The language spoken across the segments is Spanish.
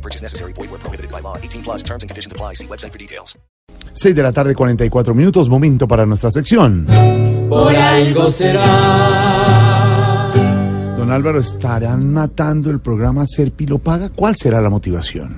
No purchase necessary. Void where prohibited by law. 18 plus terms and conditions apply. See website for details. 6 de la tarde, 44 minutos, momento para nuestra sección. Por algo será. Don Álvaro, ¿estarán matando el programa Serpilo Paga? ¿Cuál será la motivación?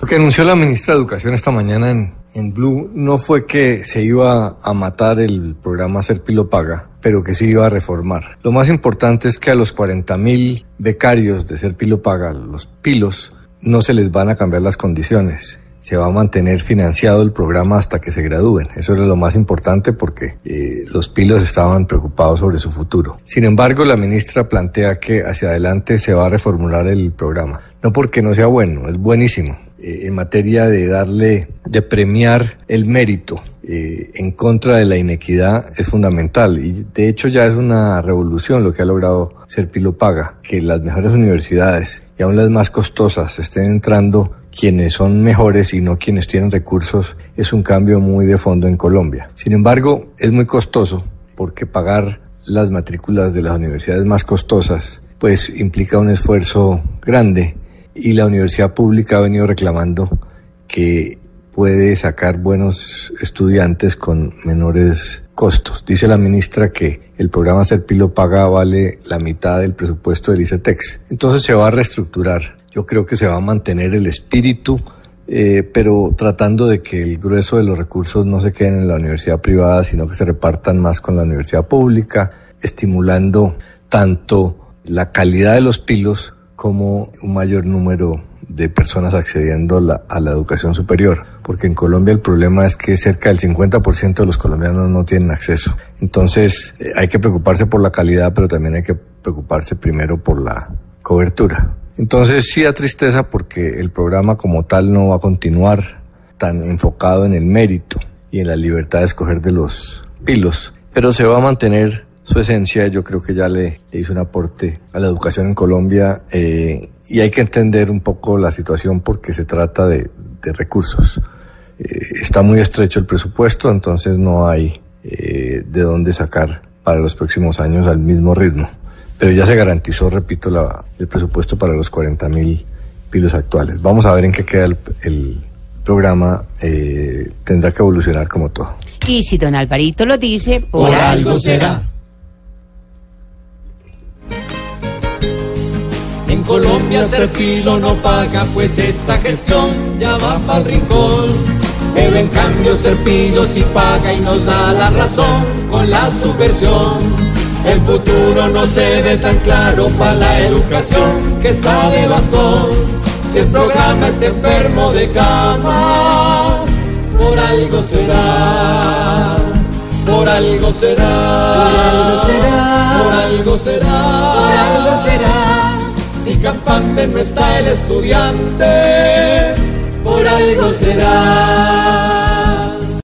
Lo que anunció la ministra de Educación esta mañana en, en Blue no fue que se iba a matar el programa Serpilo Paga, pero que se iba a reformar. Lo más importante es que a los 40.000 becarios de Serpilo Paga, los pilos, no se les van a cambiar las condiciones. Se va a mantener financiado el programa hasta que se gradúen. Eso era lo más importante porque eh, los pilos estaban preocupados sobre su futuro. Sin embargo, la ministra plantea que hacia adelante se va a reformular el programa. No porque no sea bueno, es buenísimo. Eh, en materia de darle, de premiar el mérito eh, en contra de la inequidad es fundamental y de hecho ya es una revolución lo que ha logrado Serpilo Paga, que las mejores universidades y aún las más costosas estén entrando quienes son mejores y no quienes tienen recursos es un cambio muy de fondo en Colombia. Sin embargo, es muy costoso porque pagar las matrículas de las universidades más costosas pues implica un esfuerzo grande y la universidad pública ha venido reclamando que puede sacar buenos estudiantes con menores costos. Dice la ministra que el programa Serpilo Paga vale la mitad del presupuesto del ICETEX. Entonces se va a reestructurar. Yo creo que se va a mantener el espíritu, eh, pero tratando de que el grueso de los recursos no se queden en la universidad privada, sino que se repartan más con la universidad pública, estimulando tanto la calidad de los pilos como un mayor número de personas accediendo a la, educación superior, porque en Colombia el problema es que cerca del 50% de los colombianos no tienen acceso. Entonces eh, hay que preocuparse por la calidad, pero también hay que preocuparse primero por la cobertura. Entonces sí da tristeza porque el programa como tal no va a continuar tan enfocado en el mérito y en la libertad de escoger de los pilos, pero se va a mantener su esencia, yo creo que ya le, le hizo un aporte a la educación en Colombia eh, y hay que entender un poco la situación porque se trata de, de recursos. Eh, está muy estrecho el presupuesto, entonces no hay eh, de dónde sacar para los próximos años al mismo ritmo. Pero ya se garantizó, repito, la, el presupuesto para los 40 mil pilos actuales. Vamos a ver en qué queda el, el programa. tendrá que evolucionar como todo. Y si don Alvarito lo dice, por, por algo será. En Colombia Serpilo no paga, pues esta gestión ya va para el rincón. Pero en cambio Serpilo sí paga y nos da la razón con la subversión. El futuro no se ve tan claro para la educación que está de bastón. Si el programa está enfermo de cama, por algo será. Por algo será. Por algo será. Por algo será. Por algo será. Si campante no está el estudiante, por algo será.